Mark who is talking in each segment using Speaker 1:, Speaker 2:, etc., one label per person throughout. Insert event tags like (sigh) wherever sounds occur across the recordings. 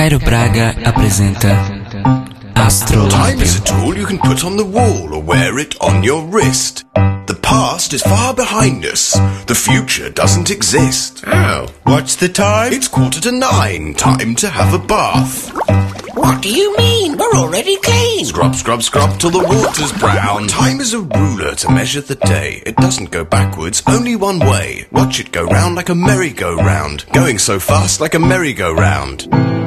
Speaker 1: Cairo Braga apresenta Astro
Speaker 2: Time is a tool you can put on the wall or wear it on your wrist. The past is far behind us. The future doesn't exist.
Speaker 3: Oh, what's the time?
Speaker 2: It's quarter to nine. Time to have a bath.
Speaker 4: What do you mean? We're already clean.
Speaker 2: Scrub, scrub, scrub till the water's brown. Time is a ruler to measure the day. It doesn't go backwards, only one way. Watch it go round like a merry-go-round. Going so fast like a merry-go-round.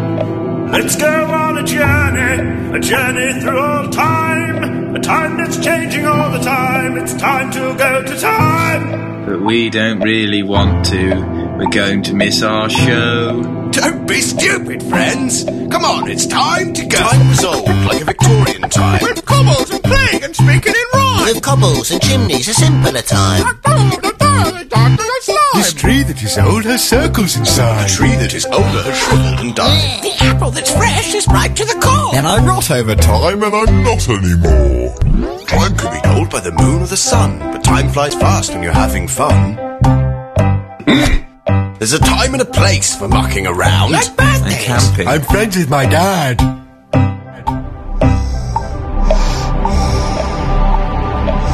Speaker 5: Let's go on a journey, a journey through all time, a time that's changing all the time. It's time to go to time.
Speaker 6: But we don't really want to. We're going to miss our show.
Speaker 2: Don't be stupid, friends. Come on, it's time to go. Time was old, like a Victorian time.
Speaker 3: With cobbles and plague and speaking in rhyme.
Speaker 4: With cobbles and chimneys, a simpler time.
Speaker 3: This tree that is old has circles inside.
Speaker 2: A tree that is older has shriveled and died.
Speaker 4: The apple that's fresh is ripe to the core.
Speaker 3: And I'm not over time and I'm not anymore.
Speaker 2: Time can be told by the moon or the sun, but time flies fast when you're having fun. Mm. There's a time and a place for mucking around.
Speaker 4: Like birthdays.
Speaker 6: And camping.
Speaker 3: I'm friends with my dad.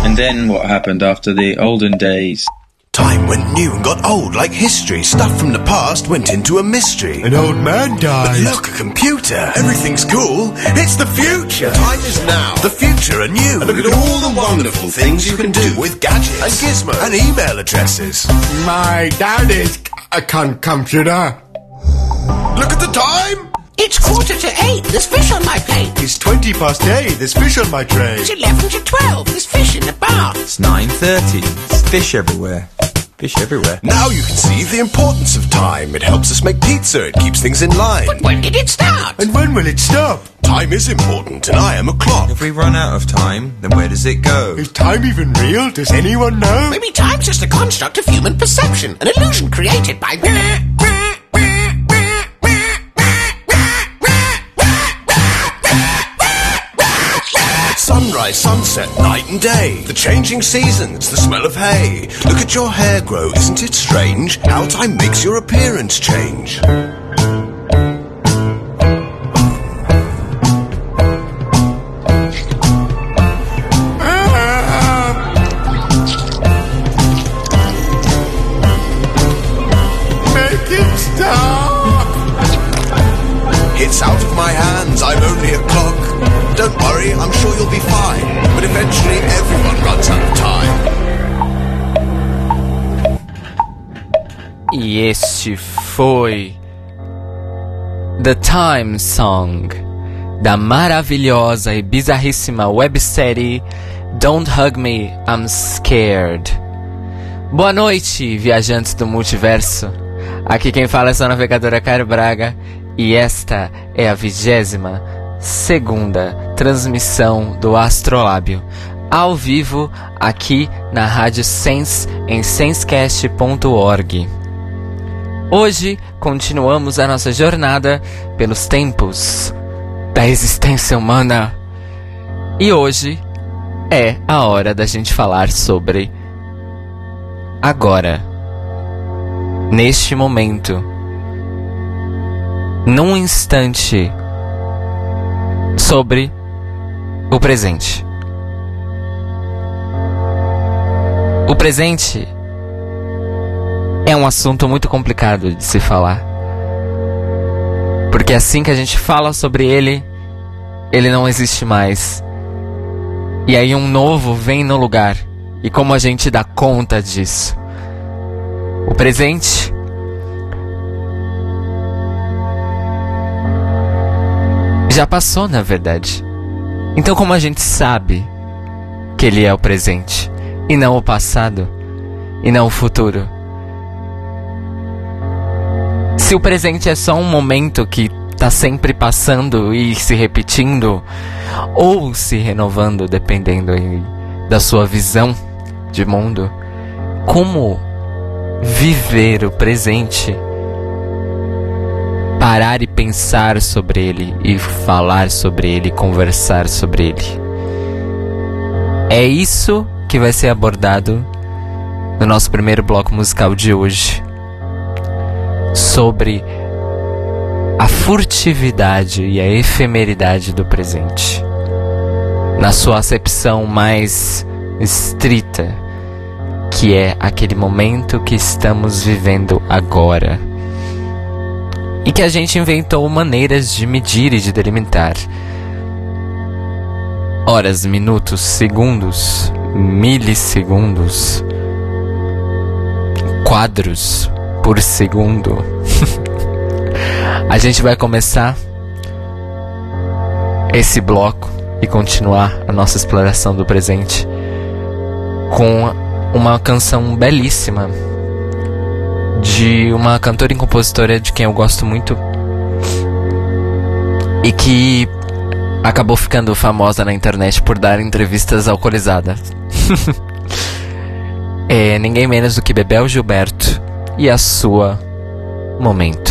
Speaker 6: And then what happened after the olden days?
Speaker 2: Time went new and got old like history. Stuff from the past went into a mystery.
Speaker 3: An old man
Speaker 2: But
Speaker 3: died.
Speaker 2: look, a computer. Everything's cool. It's the future. Time is now. The future are new. And look at all the wonderful things you can do with gadgets and gizmos and email addresses.
Speaker 3: My dad is a con- computer.
Speaker 2: Look at the time.
Speaker 4: It's quarter to eight. There's fish on my plate.
Speaker 3: It's 20 past 8. There's fish on my tray.
Speaker 4: It's eleven to twelve. There's fish in the bar.
Speaker 7: It's 9.30. There's fish everywhere. Fish everywhere.
Speaker 2: Now you can see the importance of time. It helps us make pizza. It keeps things in line.
Speaker 4: But when did it start?
Speaker 3: And when will it stop?
Speaker 2: Time is important, and I am a clock.
Speaker 7: If we run out of time, then where does it go?
Speaker 3: Is time even real? Does anyone know?
Speaker 4: Maybe time's just a construct of human perception, an illusion created by.
Speaker 2: Sunrise, sunset, night and day. The changing seasons, the smell of hay. Look at your hair grow, isn't it strange? How time makes your appearance change.
Speaker 3: Make it stop!
Speaker 2: It's out of my hands, I'm only a clock. Don't worry, I'm sure you'll be fine. But eventually everyone runs out of time.
Speaker 1: E este foi The Time Song da maravilhosa e bizarríssima websérie Don't Hug Me, I'm Scared. Boa noite, viajantes do multiverso. Aqui quem fala é sua navegadora Caio Braga e esta é a vigésima segunda transmissão do Astrolábio ao vivo aqui na Rádio Sense em sensecast.org. Hoje continuamos a nossa jornada pelos tempos da existência humana. E hoje é a hora da gente falar sobre agora, neste momento, num instante, sobre o presente. O presente é um assunto muito complicado de se falar. Porque assim que a gente fala sobre ele, ele não existe mais. E aí um novo vem no lugar. E como a gente dá conta disso? O presente já passou, na verdade. Então como a gente sabe que ele é o presente e não o passado e não o futuro? Se o presente é só um momento que tá sempre passando e se repetindo, ou se renovando, dependendo da sua visão de mundo, como viver o presente? Parar e pensar sobre ele, e falar sobre ele, conversar sobre ele. É isso que vai ser abordado no nosso primeiro bloco musical de hoje sobre
Speaker 8: a furtividade e a efemeridade do presente. Na sua acepção mais estrita, que é aquele momento que estamos vivendo agora. E que a gente inventou maneiras de medir e de delimitar. Horas, minutos, segundos, milissegundos, quadros por segundo. (laughs) a gente vai começar esse bloco e continuar a nossa exploração do presente com uma canção belíssima de uma cantora e compositora de quem eu gosto muito e que acabou ficando famosa na internet por dar entrevistas alcoolizada. (laughs) é ninguém menos do que Bebel Gilberto e a sua Momento.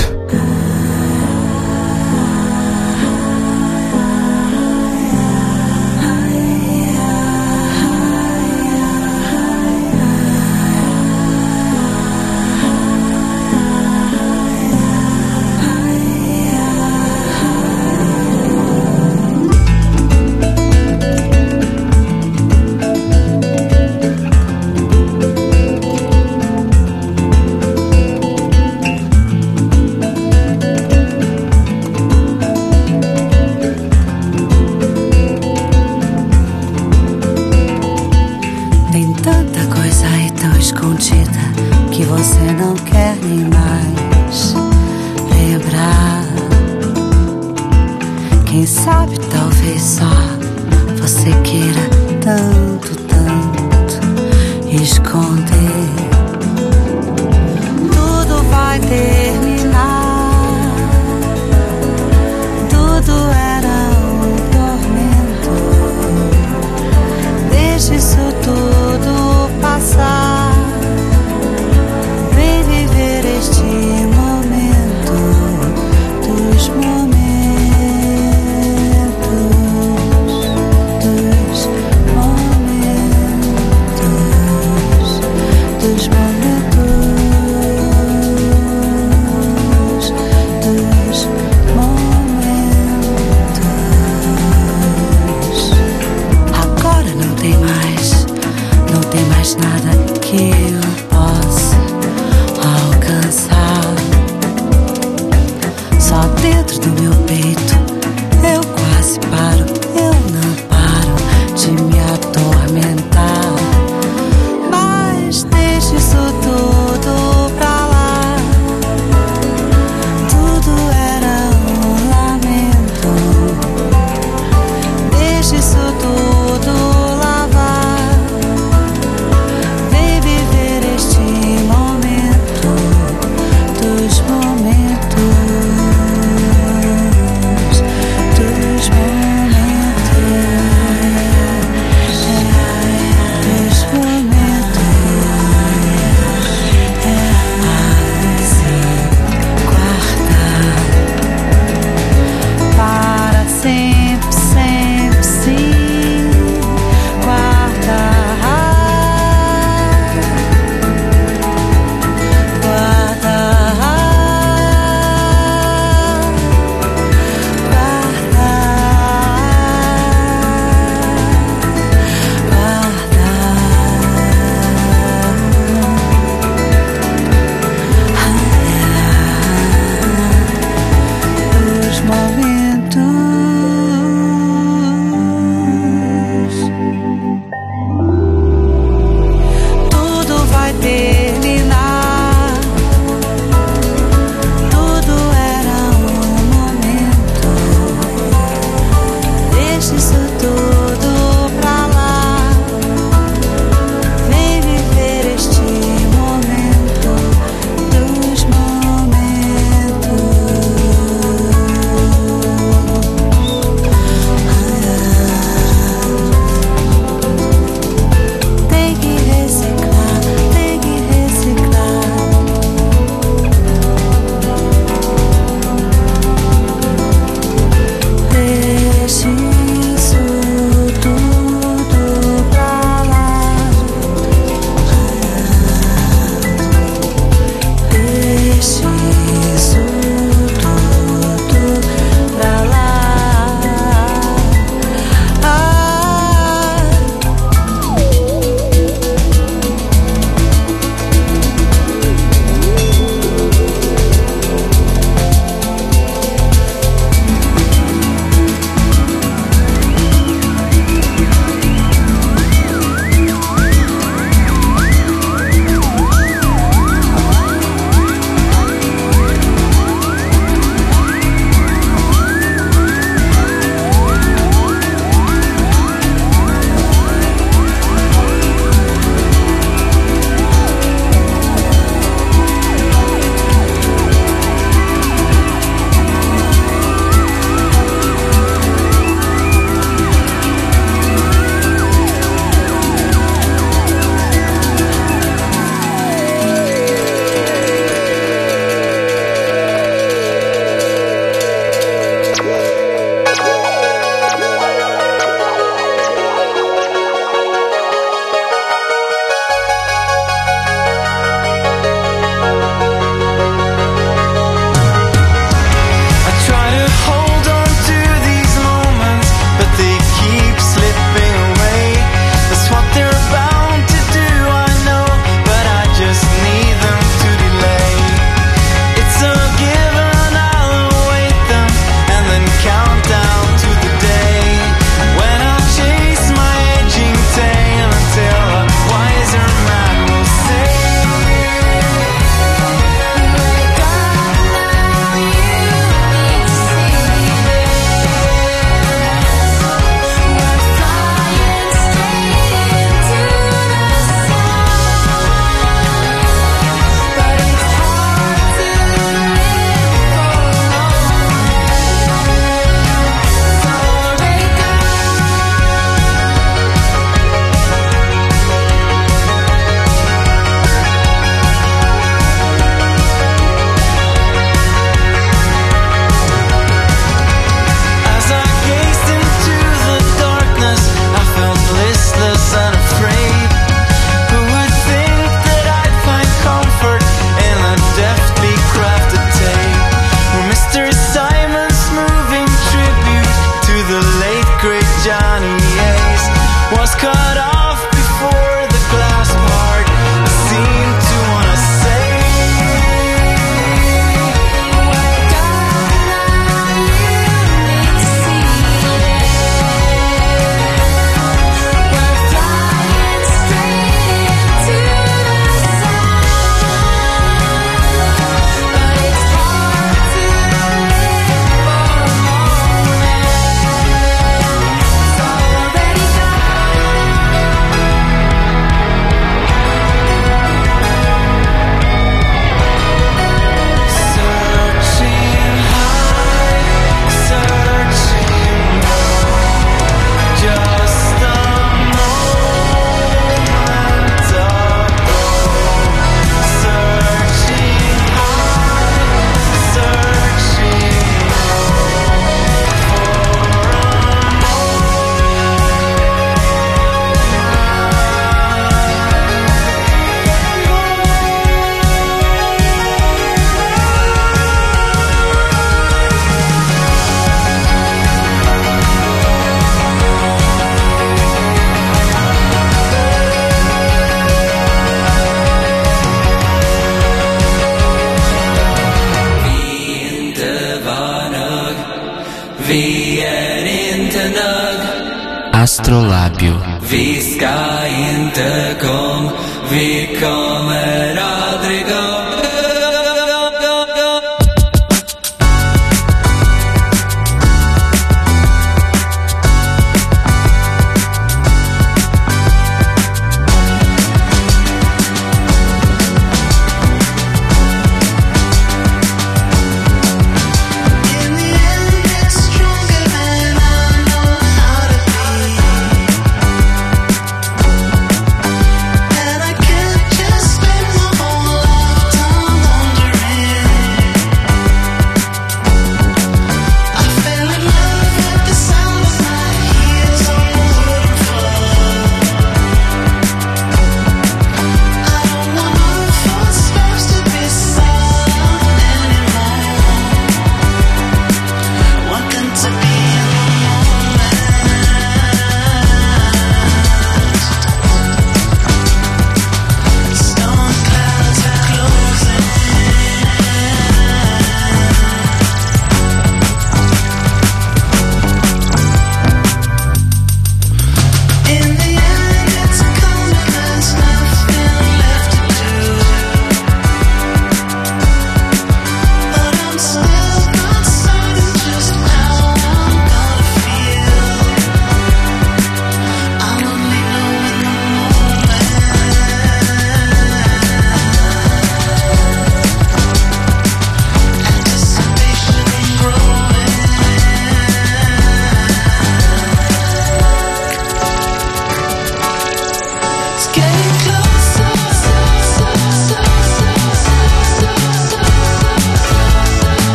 Speaker 9: Astrolábio Vi ska inte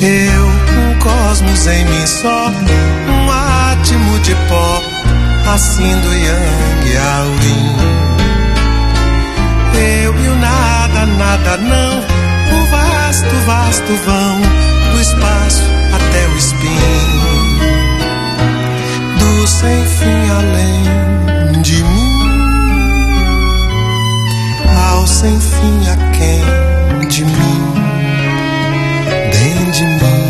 Speaker 10: Eu, um cosmos em mim só, um átomo de pó, assim do Yang Yaorin. Eu e o nada, nada não, o vasto, vasto vão, do espaço até o spin, do sem fim além de mim, ao sem fim a quem de mim, dentro de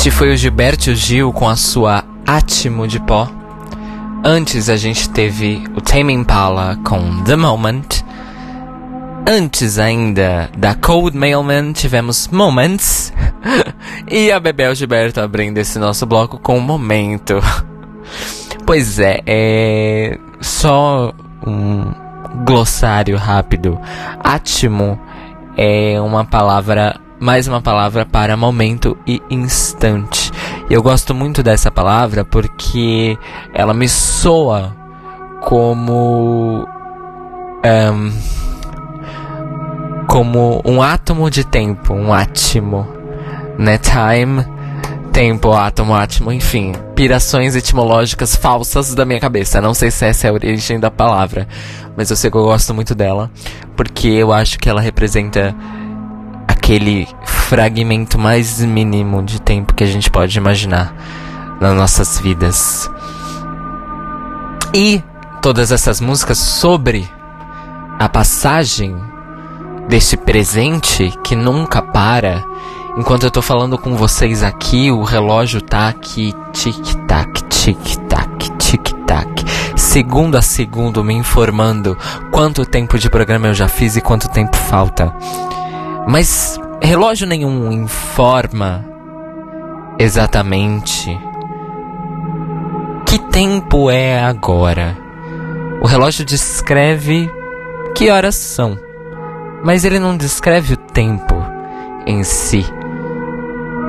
Speaker 1: Este foi o Gilberto Gil com a sua Átimo de Pó. Antes a gente teve o Tame Impala com The Moment. Antes ainda da Cold Mailman tivemos Moments. (laughs) e a Bebel Gilberto abrindo esse nosso bloco com Momento. (laughs) pois é, é só um glossário rápido. Átimo é uma palavra, mais uma palavra para momento e instante. E eu gosto muito dessa palavra porque ela me soa como. ehm, como um átomo de tempo, um átimo. Né? Time, tempo, átomo, átomo, enfim. Pirações etimológicas falsas da minha cabeça. Não sei se essa é a origem da palavra, mas eu sei que eu gosto muito dela porque eu acho que ela representa aquele fragmento mais mínimo de tempo que a gente pode imaginar nas nossas vidas. E todas essas músicas sobre a passagem desse presente que nunca para. Enquanto eu tô falando com vocês aqui, o relógio tá aqui, tic-tac, tic-tac, tic-tac, segundo a segundo, me informando quanto tempo de programa eu já fiz e quanto tempo falta. Mas relógio nenhum informa exatamente que tempo é agora. O relógio descreve que horas são, mas ele não descreve o tempo em si.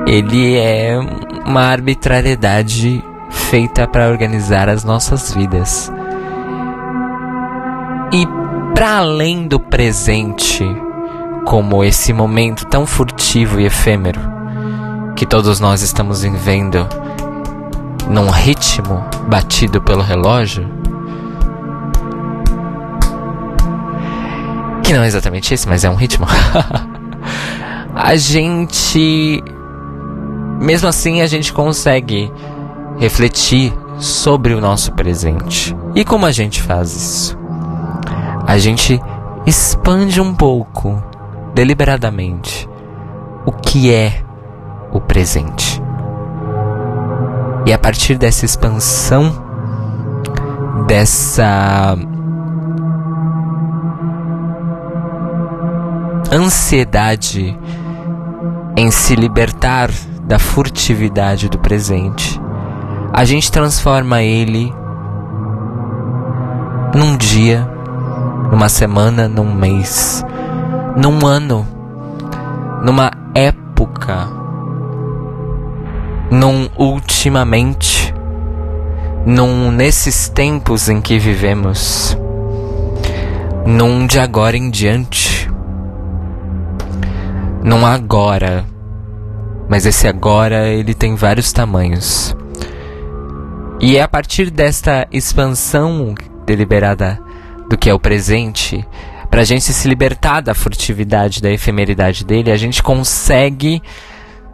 Speaker 1: Ele é uma arbitrariedade feita para organizar as nossas vidas. E para além do presente, como esse momento tão furtivo e efêmero que todos nós estamos vivendo num ritmo batido pelo relógio, que não é exatamente esse, mas é um ritmo. (laughs) a gente mesmo assim a gente consegue refletir sobre o nosso presente. E como a gente faz isso? A gente expande um pouco, deliberadamente, o que é o presente. E a partir dessa expansão, dessa ansiedade em se libertar da furtividade do presente, a gente transforma ele num dia, numa semana, num mês, num ano, numa época, num ultimamente, num nesses tempos em que vivemos, num de agora em diante, num agora. Mas esse agora ele tem vários tamanhos. E é a partir desta expansão deliberada do que é o presente, pra gente se libertar da furtividade, da efemeridade dele, a gente consegue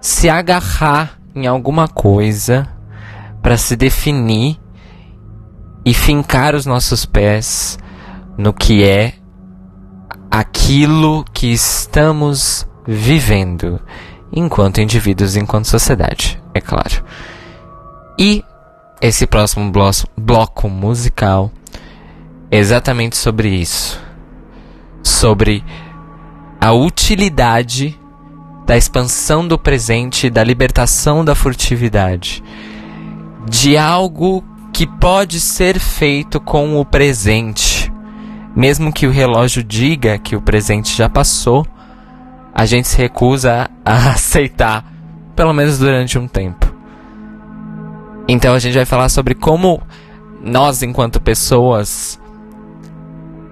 Speaker 1: se agarrar em alguma coisa para se definir e fincar os nossos pés no que é aquilo que estamos vivendo enquanto indivíduos, enquanto sociedade, é claro. E esse próximo blo bloco musical é exatamente sobre isso. Sobre a utilidade da expansão do presente, da libertação da furtividade, de algo que pode ser feito com o presente. Mesmo que o relógio diga que o presente já passou, a gente se recusa a (laughs) aceitar, pelo menos durante um tempo. Então a gente vai falar sobre como nós, enquanto pessoas,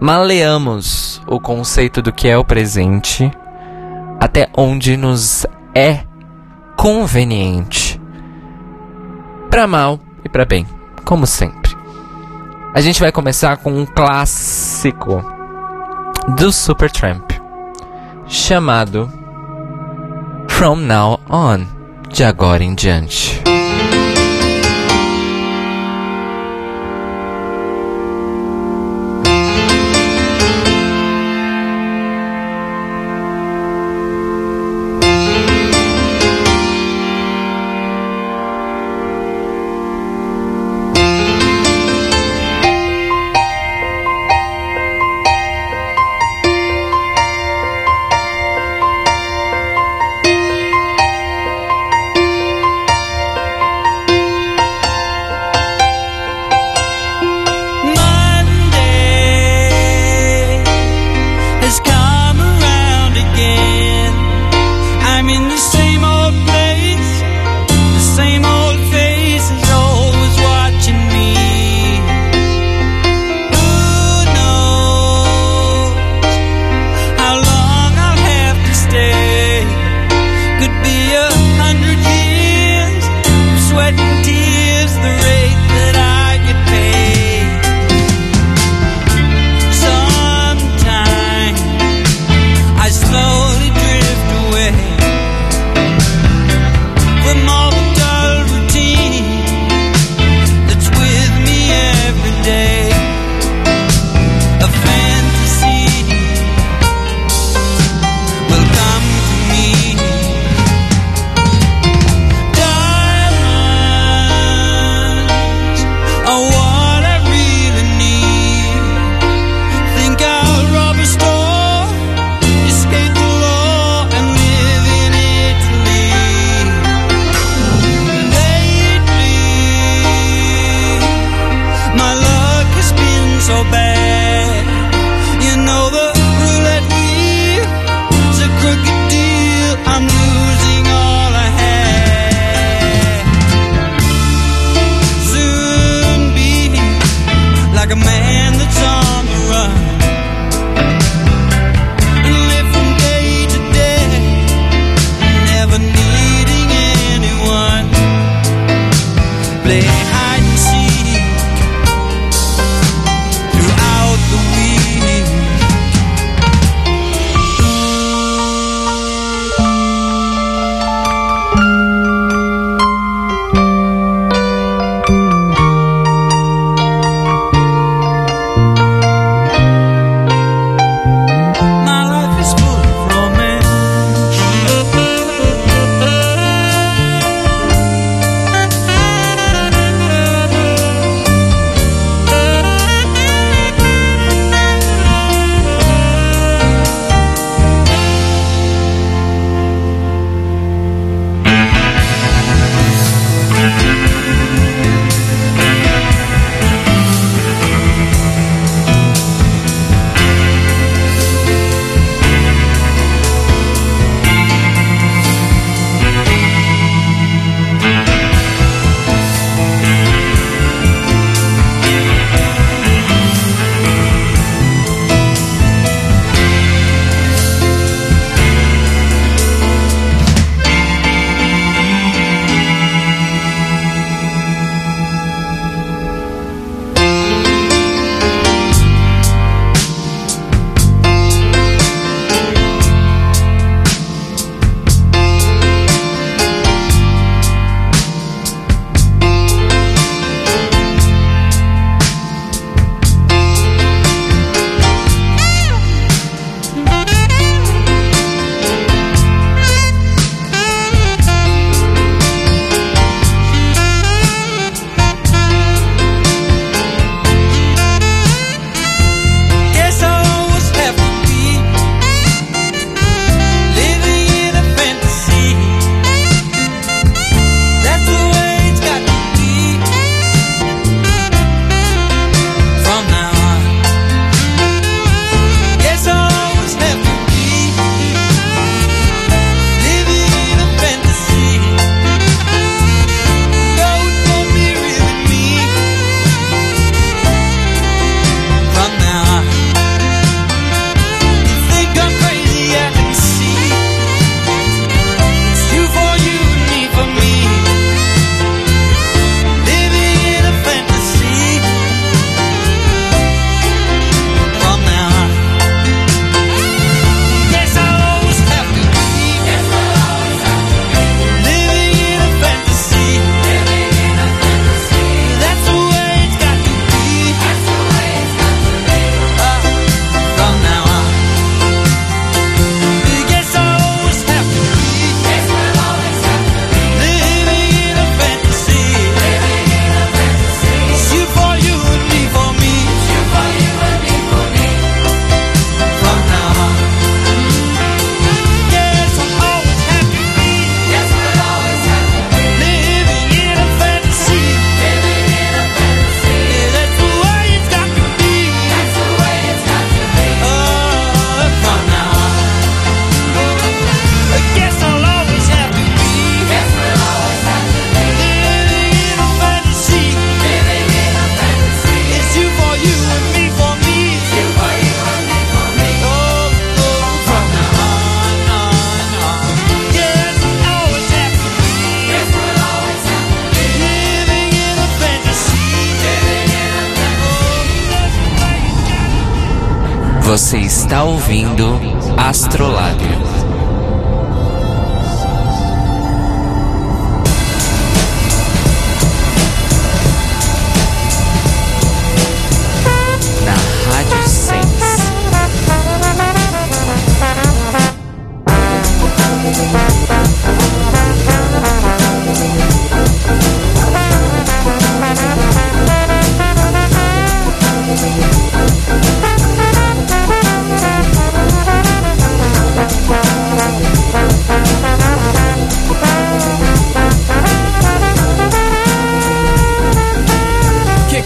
Speaker 1: maleamos o conceito do que é o presente até onde nos é conveniente. Para mal e para bem, como sempre. A gente vai começar com um clássico do Supertramp chamado From Now On, de agora em diante.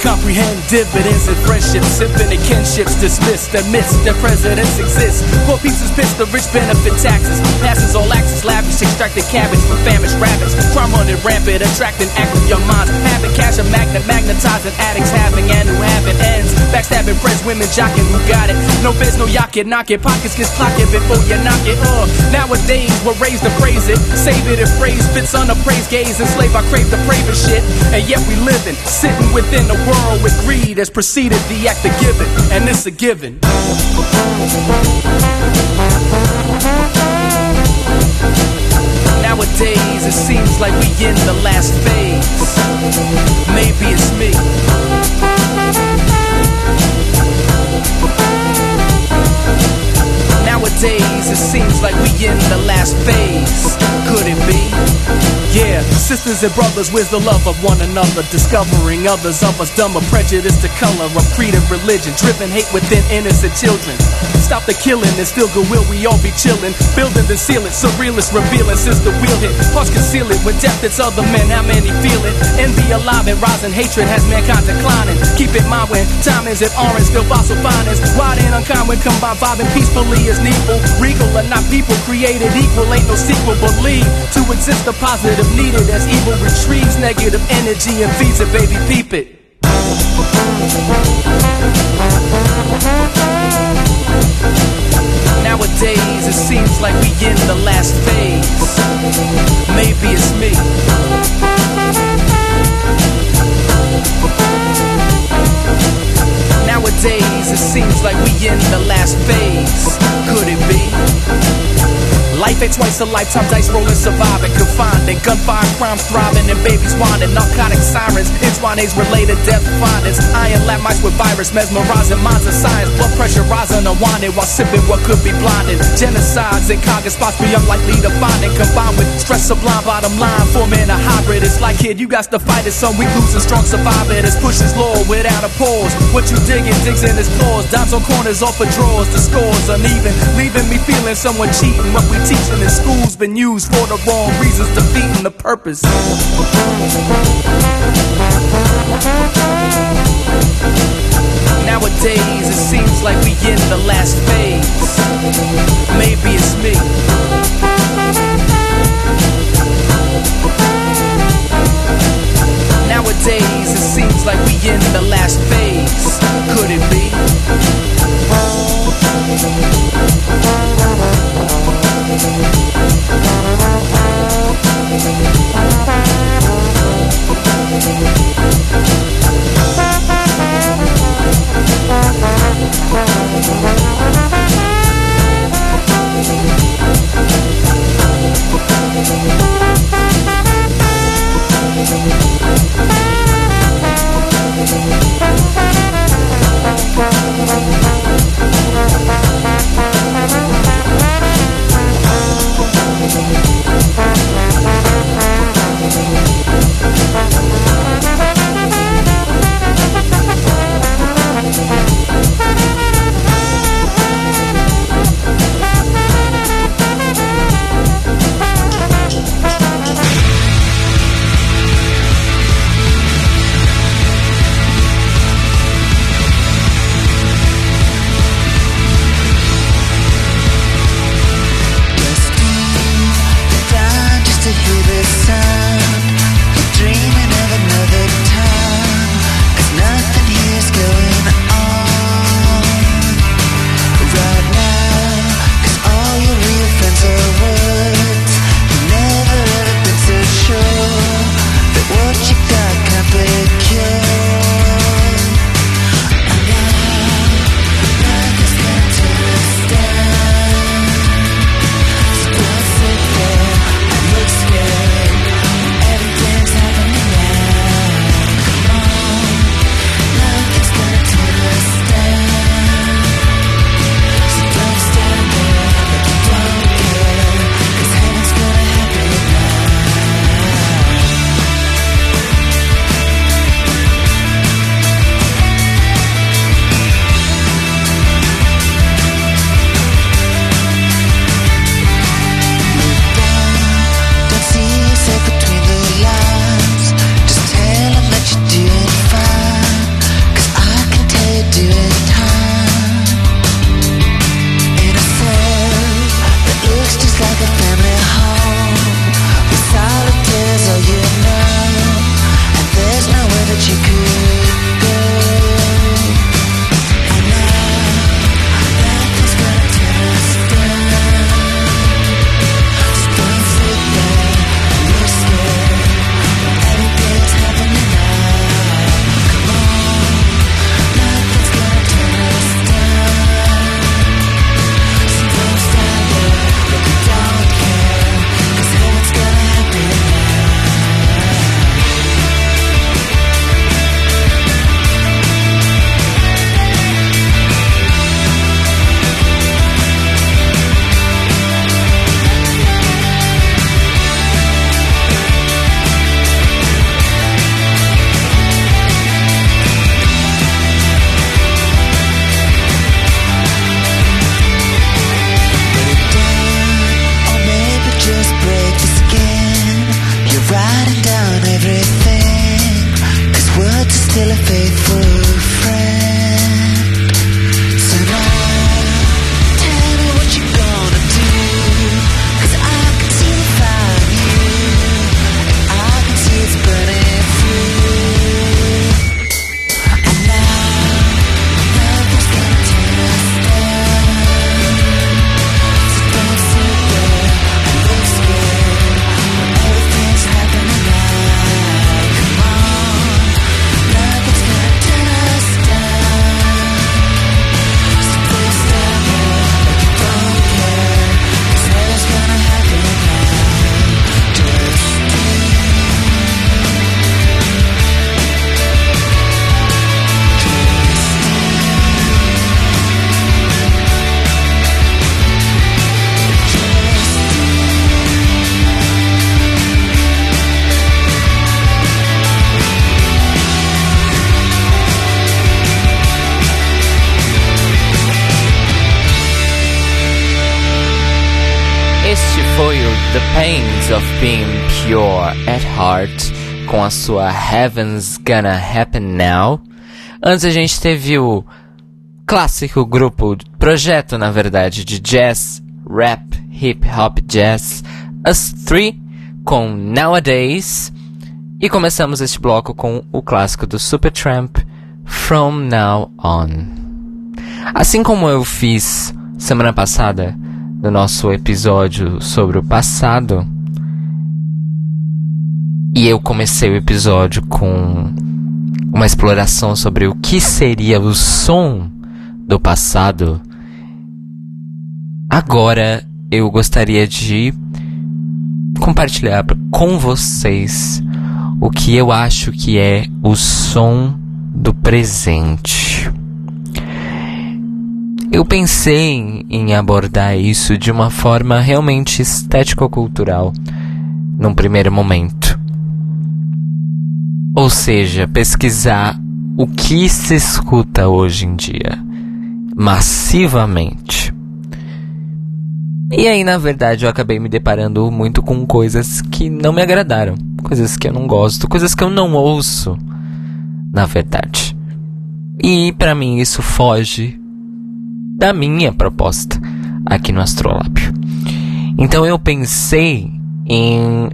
Speaker 11: Comprehend dividends and friendships, infinite kinships dismissed, admits that presidents exist. Poor pieces pitch the rich benefit taxes, passes all access, lavish, extracted cabbage from famished rabbits. Crime running rampant, attracting active young minds, having cash a magnet, magnetizing addicts, having and who having ends. Backstabbing friends, women jocking who got it. No biz, no yacht it, knock it, pockets get pocket before you knock it. Uh, nowadays we're raised to praise it, save it and praise fits unappraised gaze, enslaved I crave the bravest shit, and yet we living, sitting within the world with greed has preceded the act of giving, and it's a given. Nowadays it seems like we in the last phase. Maybe it's me. Nowadays it seems like we in the last phase. Could it be? Yeah, sisters and brothers, where's the love of one another? Discovering others of us dumber, prejudice to color of creed and religion, driven hate within innocent children. Stop the killing and still goodwill, we all be chilling. Building the ceiling, surrealist revealing since the wheel hit. Hearts conceal it with depth, it's other men, how many feel it? Envy alive and rising hatred has mankind declining. Keep in mind when time is at orange, still fossil finest. Wide and uncommon, combine vibing peacefully is needful. Regal are not people created equal, ain't no sequel. Believe to exist, the positive needed as evil retrieves negative energy and feeds it, baby, peep it. Nowadays it seems like we in the last phase. Maybe it's me. Nowadays it seems like we in the last phase. Could it be? Life ain't twice a lifetime, dice rolling, surviving, confined, and gunfire crimes thriving, and babies whining, narcotic sirens, Inchwanes related death findings, iron lab mice with virus, mesmerizing minds of science, blood pressure rising, unwinding while sipping what could be blinding, genocides and cognitive spots we unlikely to find, and combined with stress sublime, bottom line, forming a hybrid. It's like kid, you got to fight it, some we lose and strong survive it. It's pushes law without a pause. What you digging, digs in his claws, dimes on corners, off of drawers, the scores. Uneven, leaving me feeling someone cheating. What we teaching in school's been used for the wrong reasons, defeating the purpose. Nowadays it seems like we in the last phase. Maybe it's me. Nowadays it seems like we in the last
Speaker 1: Heaven's Gonna Happen Now. Antes a gente teve o clássico grupo, projeto na verdade, de jazz, rap, hip hop jazz, Us Three com Nowadays. E começamos este bloco com o clássico do Supertramp, From Now On. Assim como eu fiz semana passada no nosso episódio sobre o passado, e eu comecei o episódio com uma exploração sobre o que seria o som do passado. Agora eu gostaria de compartilhar com vocês o que eu acho que é o som do presente. Eu pensei em abordar isso de uma forma realmente estético-cultural num primeiro momento. Ou seja, pesquisar o que se escuta hoje em dia, massivamente. E aí, na verdade, eu acabei me deparando muito com coisas que não me agradaram, coisas que eu não gosto, coisas que eu não ouço, na verdade. E para mim isso foge da minha proposta aqui no Astrolábio. Então eu pensei em,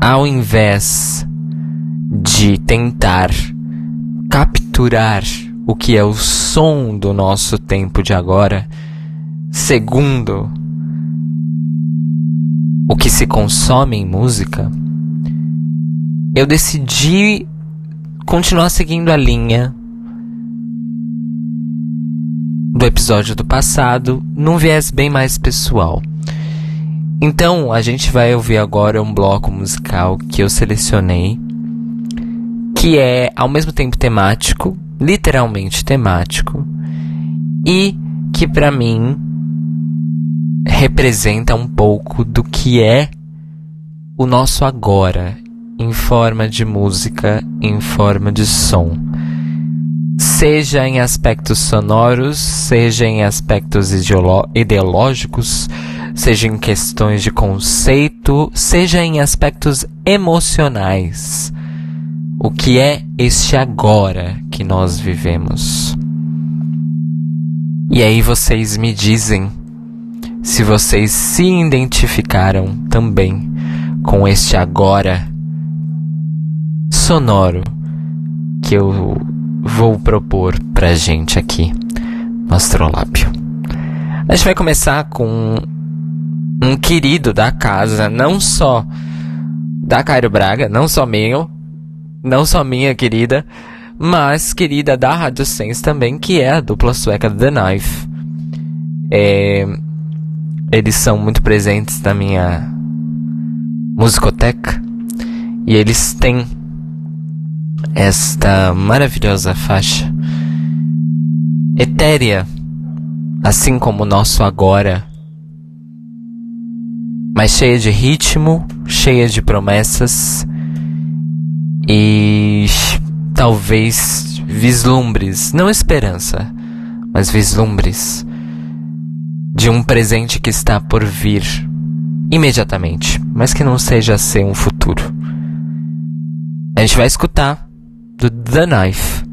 Speaker 1: ao invés de tentar capturar o que é o som do nosso tempo de agora, segundo o que se consome em música, eu decidi continuar seguindo a linha do episódio do passado num viés bem mais pessoal. Então, a gente vai ouvir agora um bloco musical que eu selecionei, que é ao mesmo tempo temático, literalmente temático, e que para mim representa um pouco do que é o nosso agora, em forma de música, em forma de som. Seja em aspectos sonoros, seja em aspectos ideológicos, seja em questões de conceito, seja em aspectos emocionais. O que é este agora que nós vivemos? E aí vocês me dizem se vocês se identificaram também com este agora sonoro que eu vou propor pra gente aqui no Astrolábio. A gente vai começar com um querido da casa, não só da Cairo Braga, não só meu, não só minha querida, mas querida da Rádio Sense também, que é a dupla sueca The Knife. É, eles são muito presentes na minha musicoteca. E eles têm esta maravilhosa faixa etérea, assim como o nosso agora, mas cheia de ritmo, cheia de promessas e talvez vislumbres, não esperança, mas vislumbres de um presente que está por vir imediatamente, mas que não seja ser um futuro. A gente vai escutar do The Knife.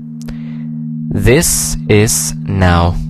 Speaker 1: This is now.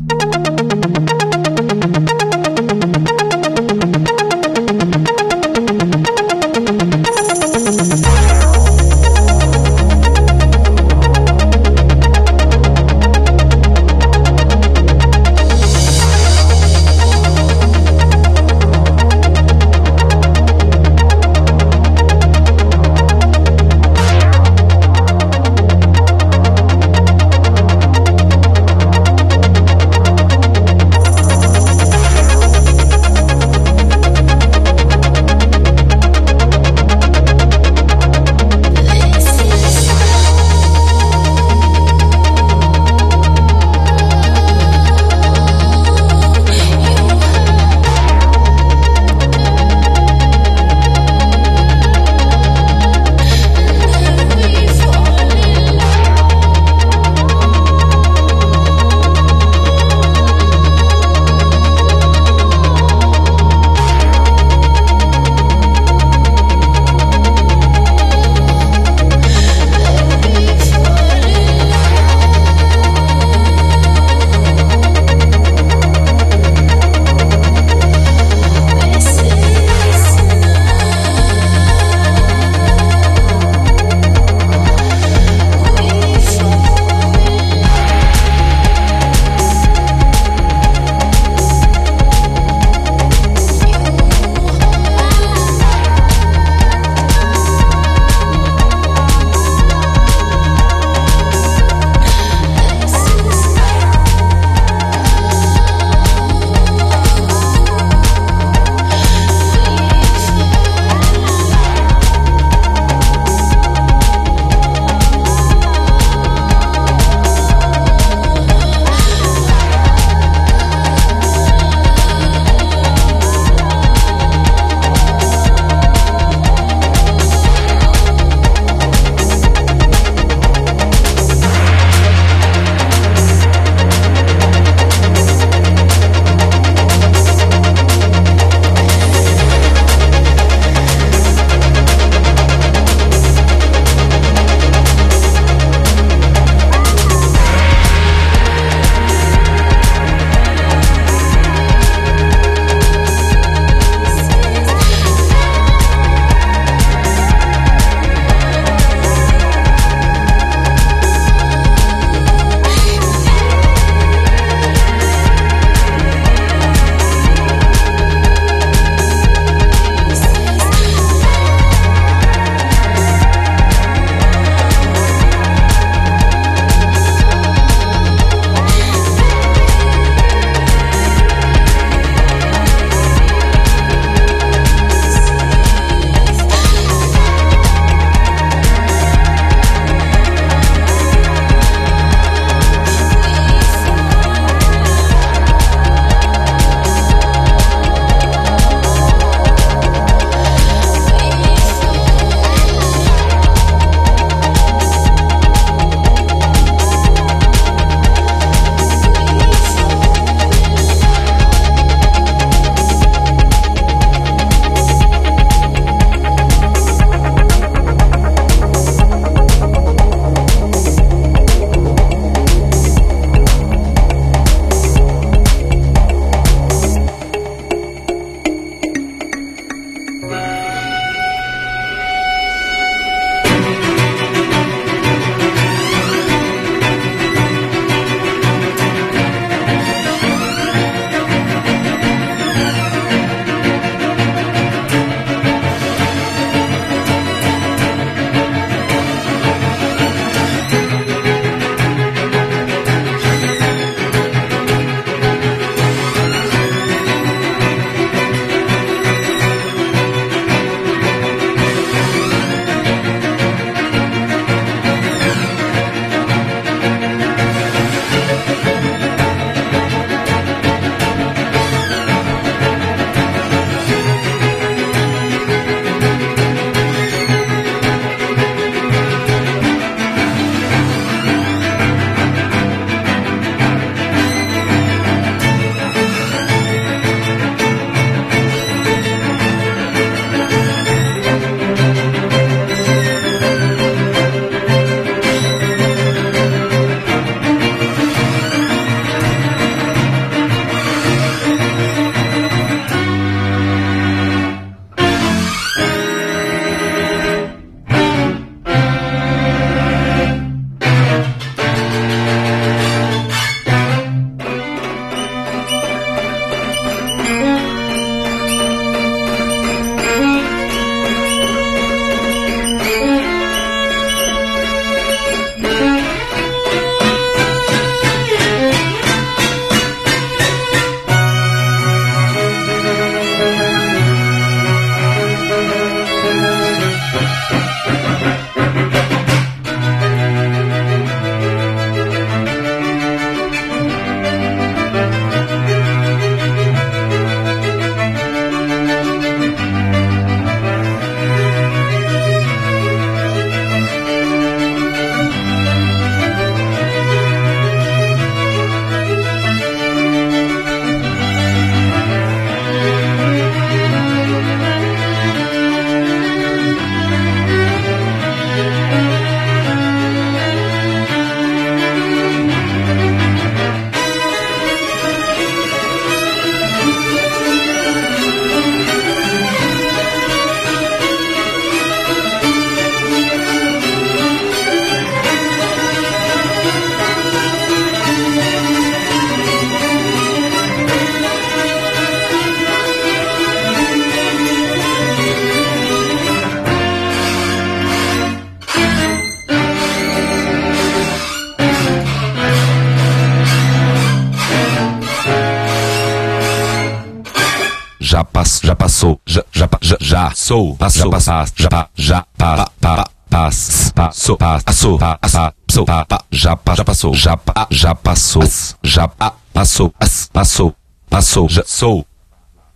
Speaker 12: Já, já, sou, passou, passar, já, já, pa, pa, pa, pass, passou, passou, passou, pa, pa, já, já passou, já, pa, já passou, já, pa, passou, as, passou, passou, já, sou,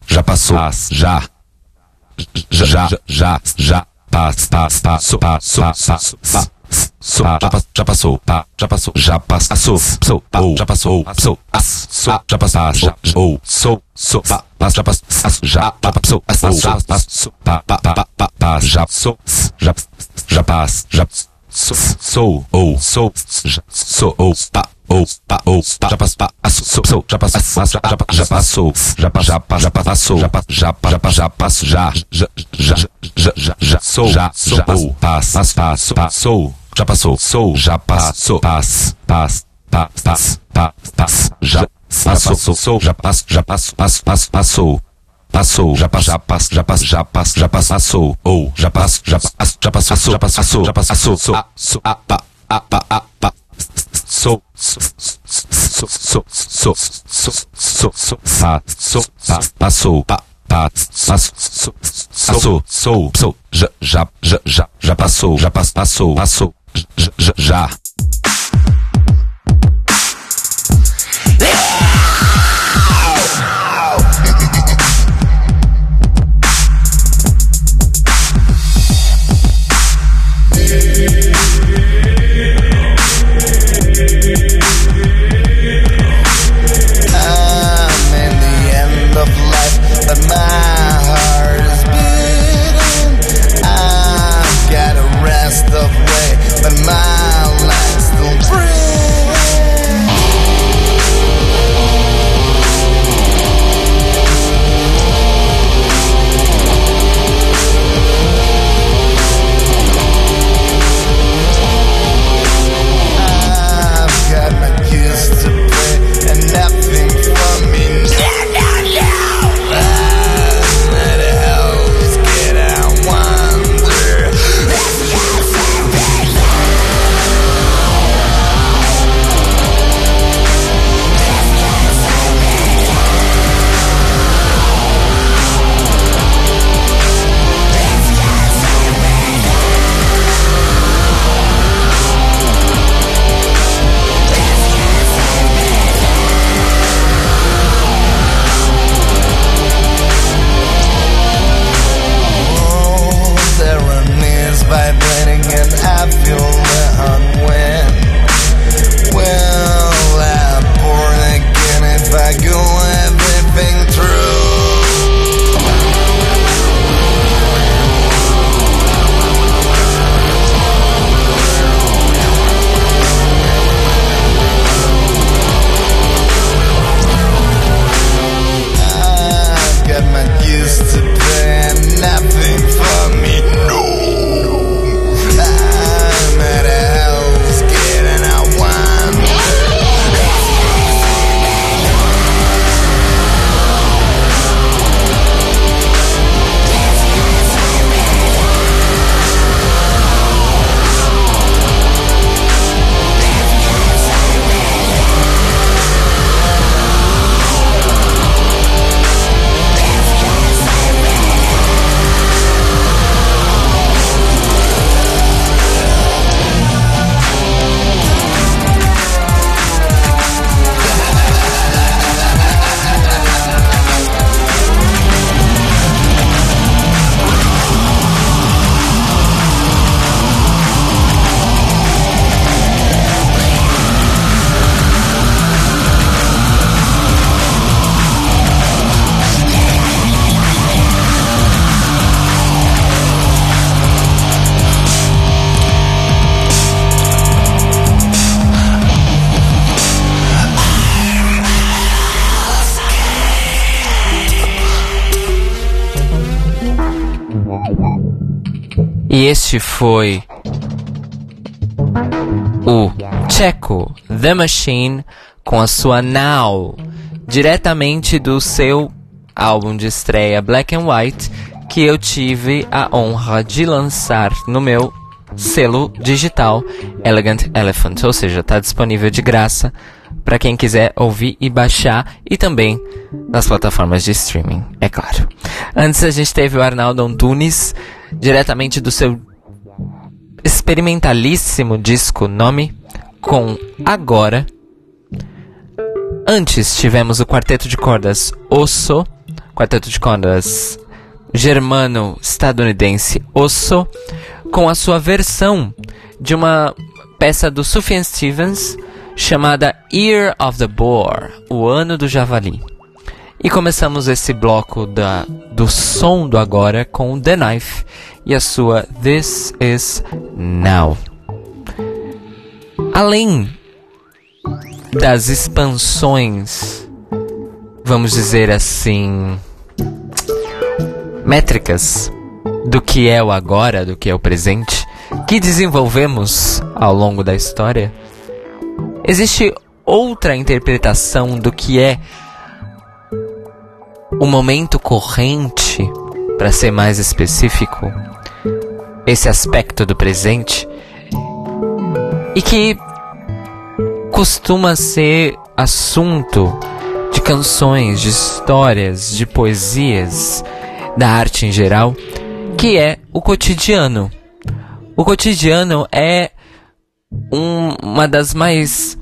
Speaker 12: já passou, as, já, já, já, já, já, pass, pass, passou, passou, passou, pa, so, já, pa- já passou, pa, já passou, já passou, so, pa, já passou, so, as, so, já passou, já, ou, so, so, pa, pa, já passou, as, já, pa, passou, as, as, já passou, pa, pa, pa, pa, pa, pa, já, so, já, já passa, já, so, sou, ou, sou, já, sou, ou, pa, ou, pa, ou, pa, já passou, pa, as, so, so, já passou, as, já, já, já passou, já, pa, já, pa, já passou, já, pa, já, pa, já, pa, já passou, já, já, já, já, já, já, sou, já, já, ou, passa, passo, passo, passou, já passou, sou, já passou, pass, pass, pass, pass, pass, pass já passou, sou, já pass, já pass, pass, pass, passou. Passou, já pass, já pass, já pass, já pass, já pass, passou, ou já pass, já pass, já passou, já passou, já passou, sou, sou, a, pa, a, pa, a, pa, sou, sou, sou, sou, sou, sou, sa, sou, pa, passou, pa, pa, passou, passou, sou, sou, já, já, já, já, já passou, já pass, passou, passou já,
Speaker 1: E este foi o Checo The Machine com a sua Now, diretamente do seu álbum de estreia Black and White, que eu tive a honra de lançar no meu selo digital Elegant Elephant, ou seja, está disponível de graça para quem quiser ouvir e baixar e também nas plataformas de streaming, é claro. Antes a gente teve o Arnaldo Antunes, diretamente do seu experimentalíssimo disco Nome com Agora. Antes tivemos o quarteto de cordas Osso, quarteto de cordas germano-estadunidense Osso, com a sua versão de uma peça do Sufjan Stevens chamada Year of the Boar, o ano do javali. E começamos esse bloco da, do som do agora com The Knife e a sua This Is Now. Além das expansões, vamos dizer assim, métricas do que é o agora, do que é o presente, que desenvolvemos ao longo da história, existe outra interpretação do que é o momento corrente, para ser mais específico, esse aspecto do presente, e que costuma ser assunto de canções, de histórias, de poesias, da arte em geral, que é o cotidiano. O cotidiano é um, uma das mais,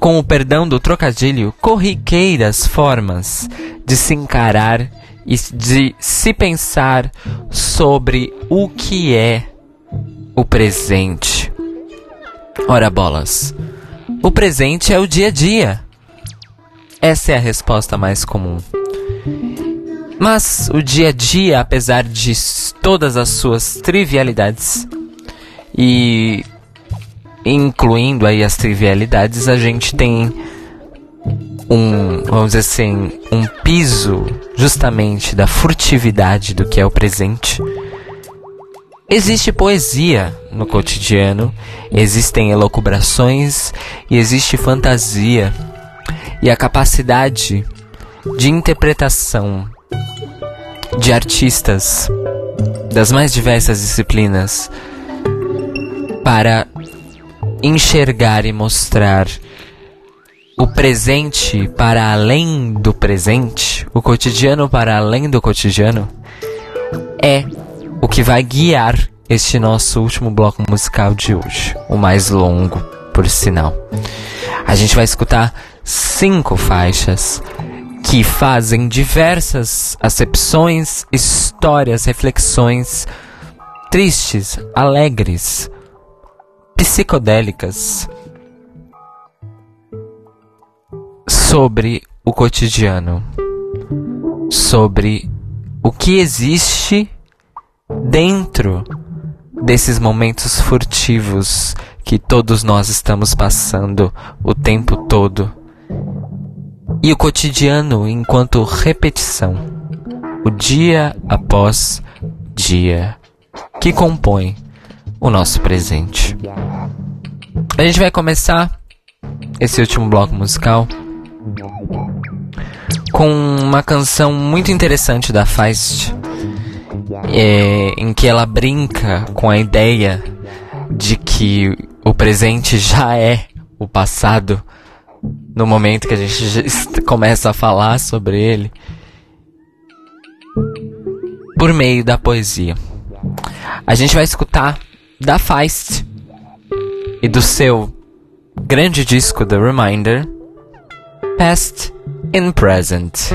Speaker 1: com o perdão do trocadilho, corriqueiras formas de se encarar e de se pensar sobre o que é o presente. Ora bolas, o presente é o dia a dia. Essa é a resposta mais comum. Mas o dia a dia, apesar de todas as suas trivialidades e incluindo aí as trivialidades, a gente tem um, vamos dizer assim, um piso justamente da furtividade do que é o presente. Existe poesia no cotidiano, existem elocubrações e existe fantasia. E a capacidade de interpretação de artistas das mais diversas disciplinas para enxergar e mostrar o presente para além do presente, o cotidiano para além do cotidiano, é o que vai guiar este nosso último bloco musical de hoje, o mais longo, por sinal. A gente vai escutar cinco faixas que fazem diversas acepções, histórias, reflexões tristes, alegres, psicodélicas sobre o cotidiano, sobre o que existe dentro desses momentos furtivos que todos nós estamos passando o tempo todo. E o cotidiano enquanto repetição, o dia após dia, que compõe o nosso presente. A gente vai começar esse último bloco musical com uma canção muito interessante da Feist, é, em que ela brinca com a ideia de que o presente já é o passado no momento que a gente começa a falar sobre ele por meio da poesia. A gente vai escutar da Feist e do seu grande disco The Reminder, Past and Present.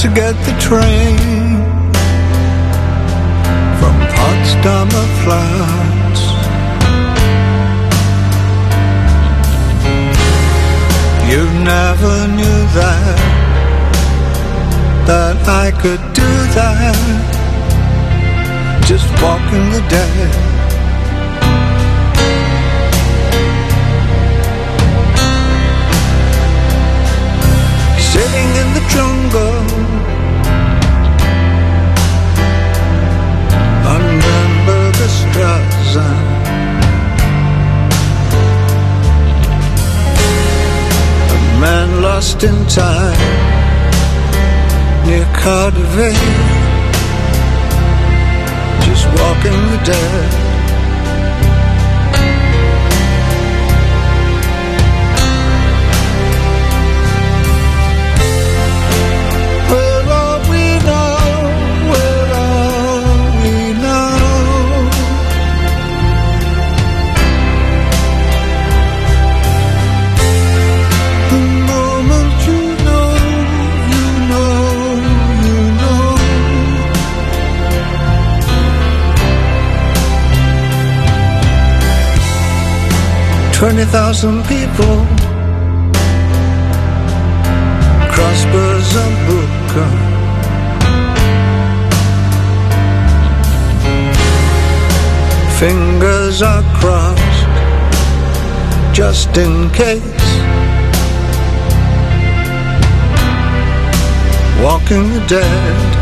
Speaker 13: To
Speaker 10: get the train from Potsdamer Platz. You never knew that that I could do that. Just walking the day. Sitting in the jungle A man lost in time near Cardiff. Just walking the dead. 20,000 people. Crossbows and Booker Fingers are crossed Just in case. Walking the dead.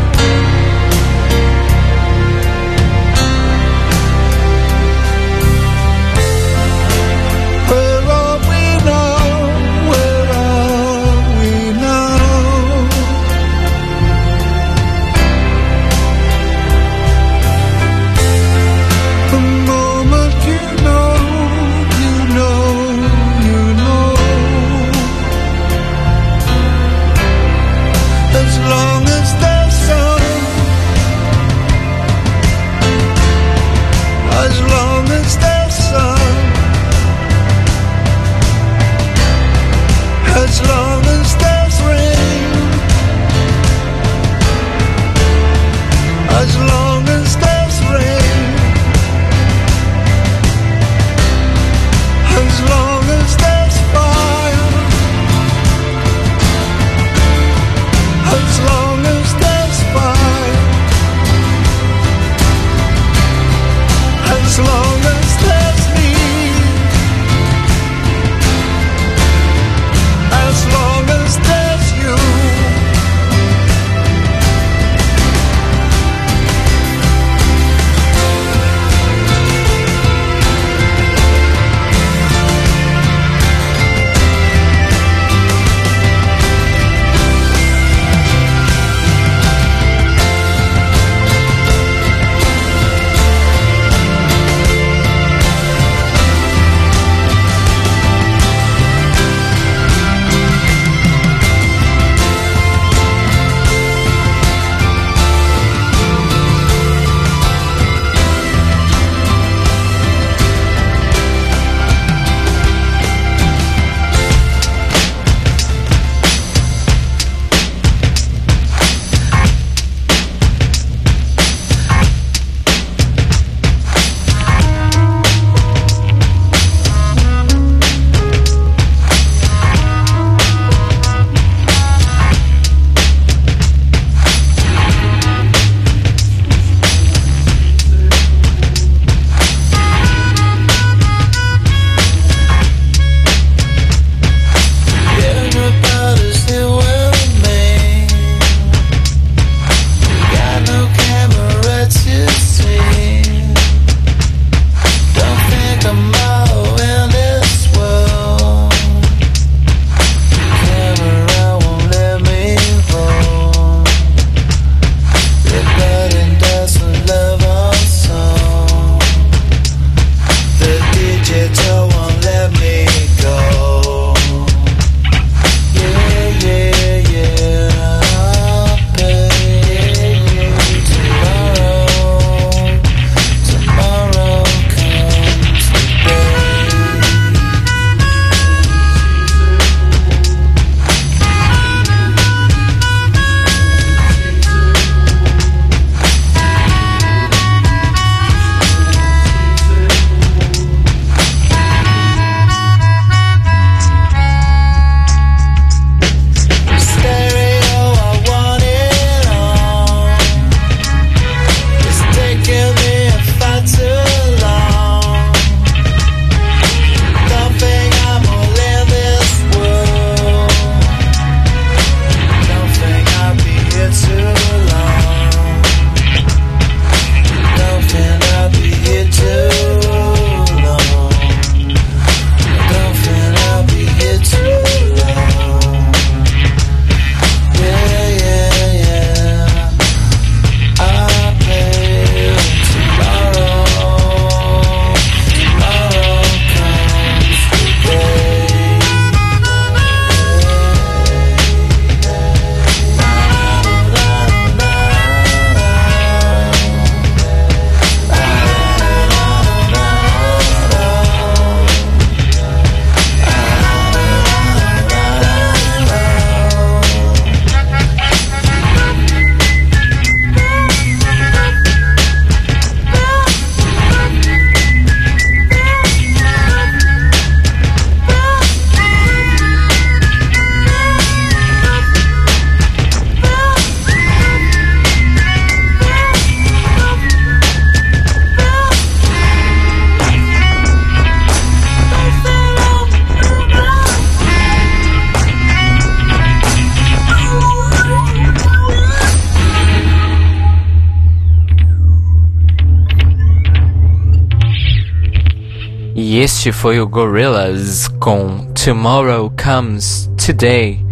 Speaker 1: Foi o Gorillaz com Tomorrow Comes Today.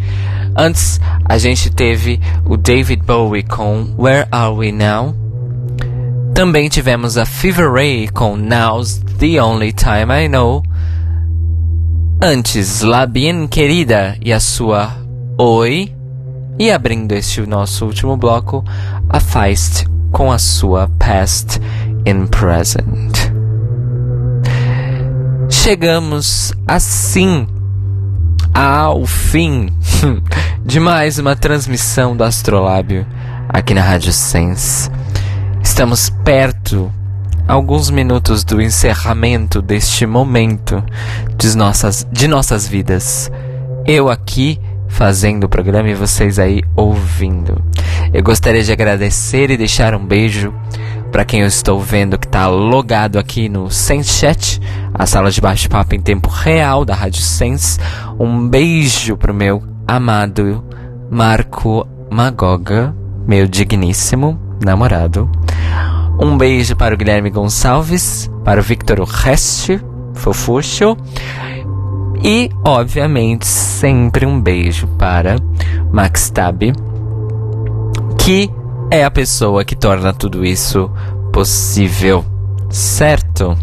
Speaker 1: Antes, a gente teve o David Bowie com Where Are We Now? Também tivemos a Fever Ray com Now's the Only Time I Know. Antes, La Bien Querida e a sua Oi. E abrindo este nosso último bloco, a Feist com a sua Past in Present. Chegamos assim ao fim (laughs) de mais uma transmissão do Astrolábio aqui na Rádio Sense. Estamos perto, alguns minutos do encerramento deste momento de nossas, de nossas vidas. Eu aqui fazendo o programa e vocês aí ouvindo. Eu gostaria de agradecer e deixar um beijo para quem eu estou vendo que está logado aqui no Sense Chat, a sala de bate-papo em tempo real da Rádio Sense. Um beijo pro meu amado Marco Magoga, meu digníssimo namorado. Um beijo para o Guilherme Gonçalves, para o Victor Reste, fofuxo. E, obviamente, sempre um beijo para Max Tab, que é a pessoa que torna tudo isso possível, certo?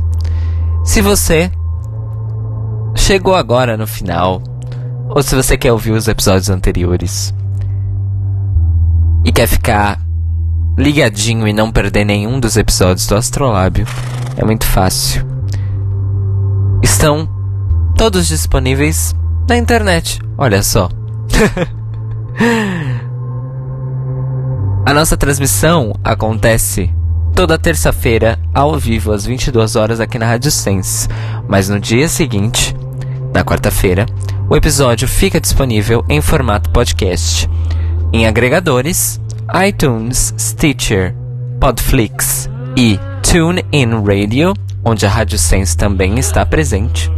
Speaker 1: Se você chegou agora no final, ou se você quer ouvir os episódios anteriores e quer ficar ligadinho e não perder nenhum dos episódios do Astrolábio, é muito fácil. Estão todos disponíveis na internet. Olha só. (laughs) A nossa transmissão acontece toda terça-feira ao vivo às 22 horas aqui na Rádio Sense, mas no dia seguinte, na quarta-feira, o episódio fica disponível em formato podcast em agregadores iTunes, Stitcher, Podflix e TuneIn Radio, onde a Rádio Sense também está presente.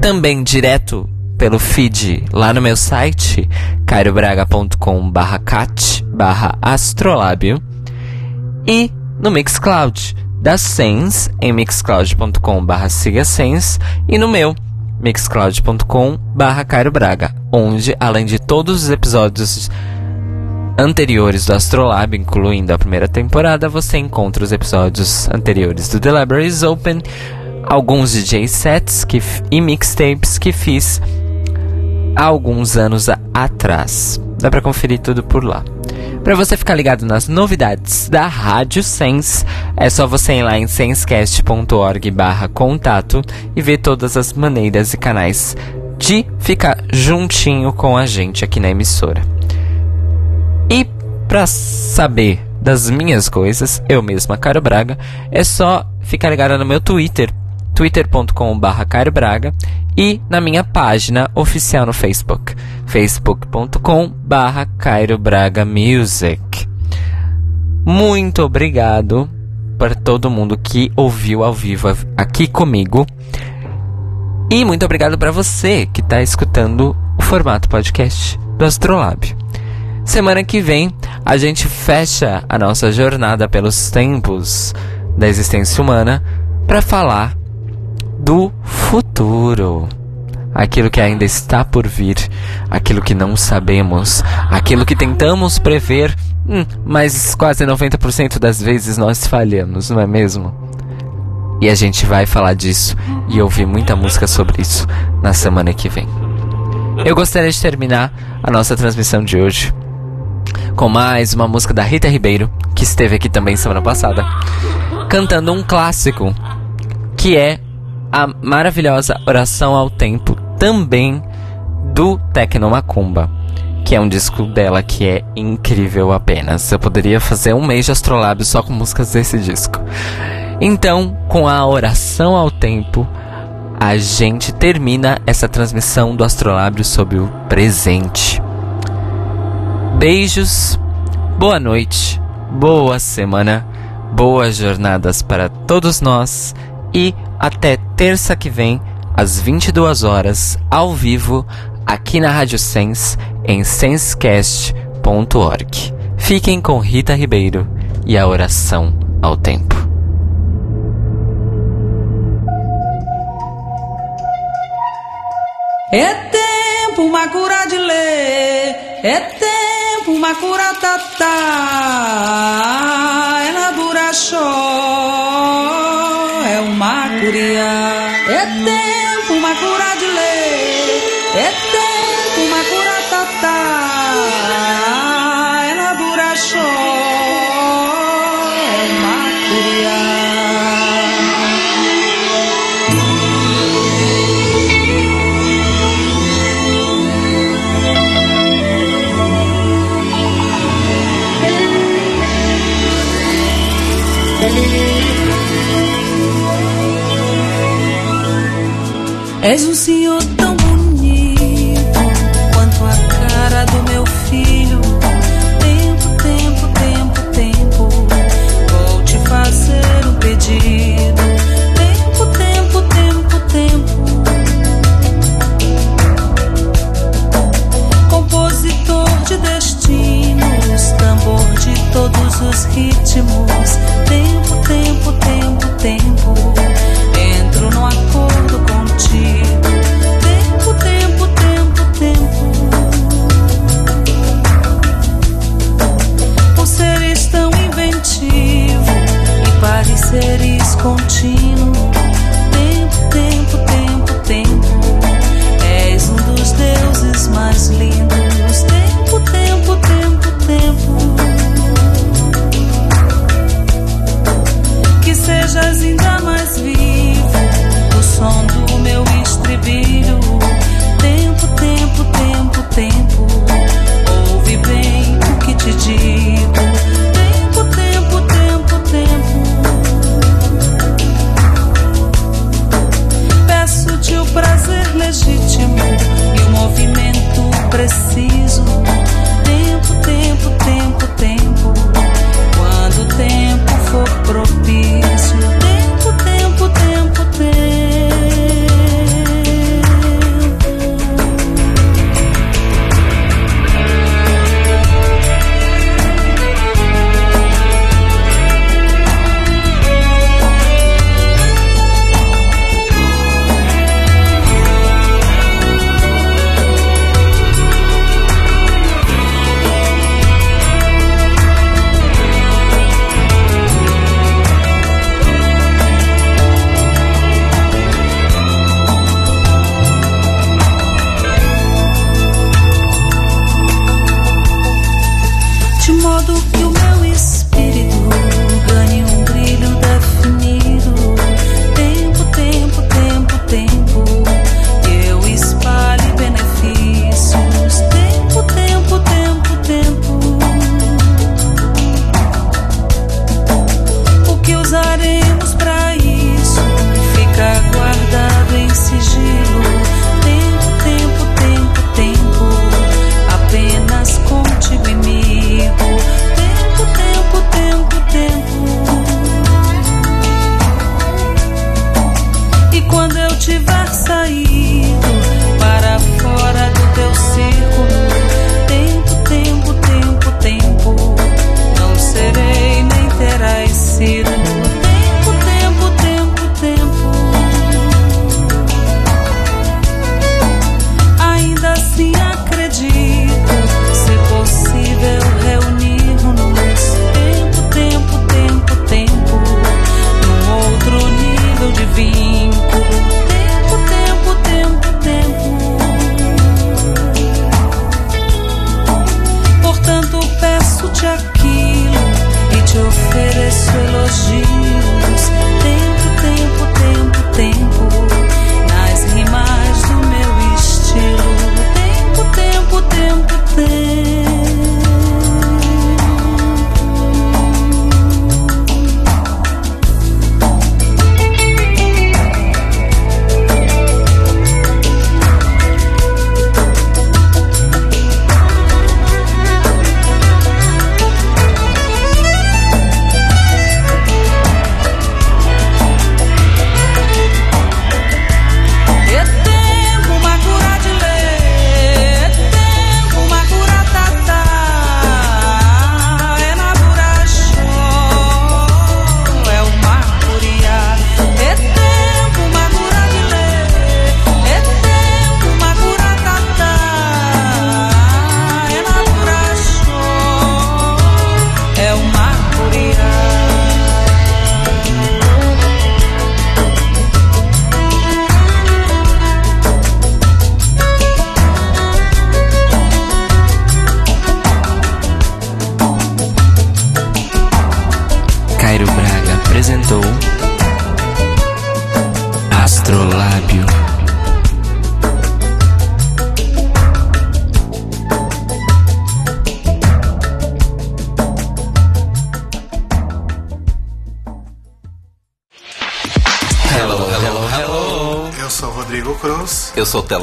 Speaker 1: Também direto pelo feed lá no meu site cairobraga.com barra cat barra astrolábio e no Mixcloud da Sense em mixcloud.com barra siga Sense e no meu mixcloud.com barra Braga, onde além de todos os episódios anteriores do Astrolab, incluindo a primeira temporada, você encontra os episódios anteriores do The Libraries Open, alguns DJ sets que, e mixtapes que fiz alguns anos atrás. Dá para conferir tudo por lá. Para você ficar ligado nas novidades da Rádio Sense, é só você ir lá em sensecast.org barra contato e ver todas as maneiras e canais de ficar juntinho com a gente aqui na emissora. E para saber das minhas coisas, eu mesma, Caro Braga, é só ficar ligado no meu Twitter, twitter.com.br e na minha página oficial no Facebook, facebook.com.br Music. Muito obrigado para todo mundo que ouviu ao vivo aqui comigo. E muito obrigado para você que está escutando o formato podcast do Astrolab. Semana que vem a gente fecha a nossa jornada pelos tempos da existência humana para falar do futuro. Aquilo que ainda está por vir, aquilo que não sabemos, aquilo que tentamos prever, hum, mas quase 90% das vezes nós falhamos, não é mesmo? E a gente vai falar disso e ouvir muita música sobre isso na semana que vem. Eu gostaria de terminar a nossa transmissão de hoje com mais uma música da Rita Ribeiro, que esteve aqui também semana passada, cantando um clássico que é a maravilhosa Oração ao Tempo, também do Tecno Macumba, que é um disco dela que é incrível apenas. Eu poderia fazer um mês de astrolábio só com músicas desse disco. Então, com a Oração ao Tempo, a gente termina essa transmissão do Astrolábio sobre o presente. Beijos, boa noite, boa semana, boas jornadas para todos nós e até terça que vem, às 22 horas, ao vivo, aqui na Rádio Sense, em sensecast.org. Fiquem com Rita Ribeiro e a oração ao tempo.
Speaker 8: É Eterno tempo, macura de ler. É tempo, uma cura tata. tatá. Ela buraxó, é uma curia. É tempo, uma cura de ler. É tempo. És o Senhor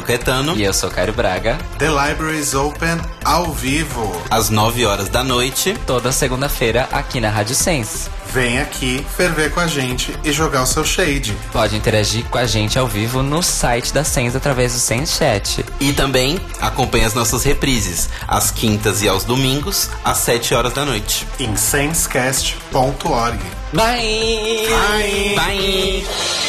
Speaker 14: Caetano.
Speaker 1: E eu sou Caio Braga.
Speaker 15: The Library is Open ao vivo.
Speaker 14: Às 9 horas da noite.
Speaker 1: Toda segunda-feira aqui na Rádio Sense.
Speaker 15: Vem aqui ferver com a gente e jogar o seu shade.
Speaker 1: Pode interagir com a gente ao vivo no site da Sense através do Sense Chat.
Speaker 14: E também acompanhe as nossas reprises, às quintas e aos domingos, às 7 horas da noite.
Speaker 15: Em sensecast.org.
Speaker 1: Bye!
Speaker 14: Bye! Bye!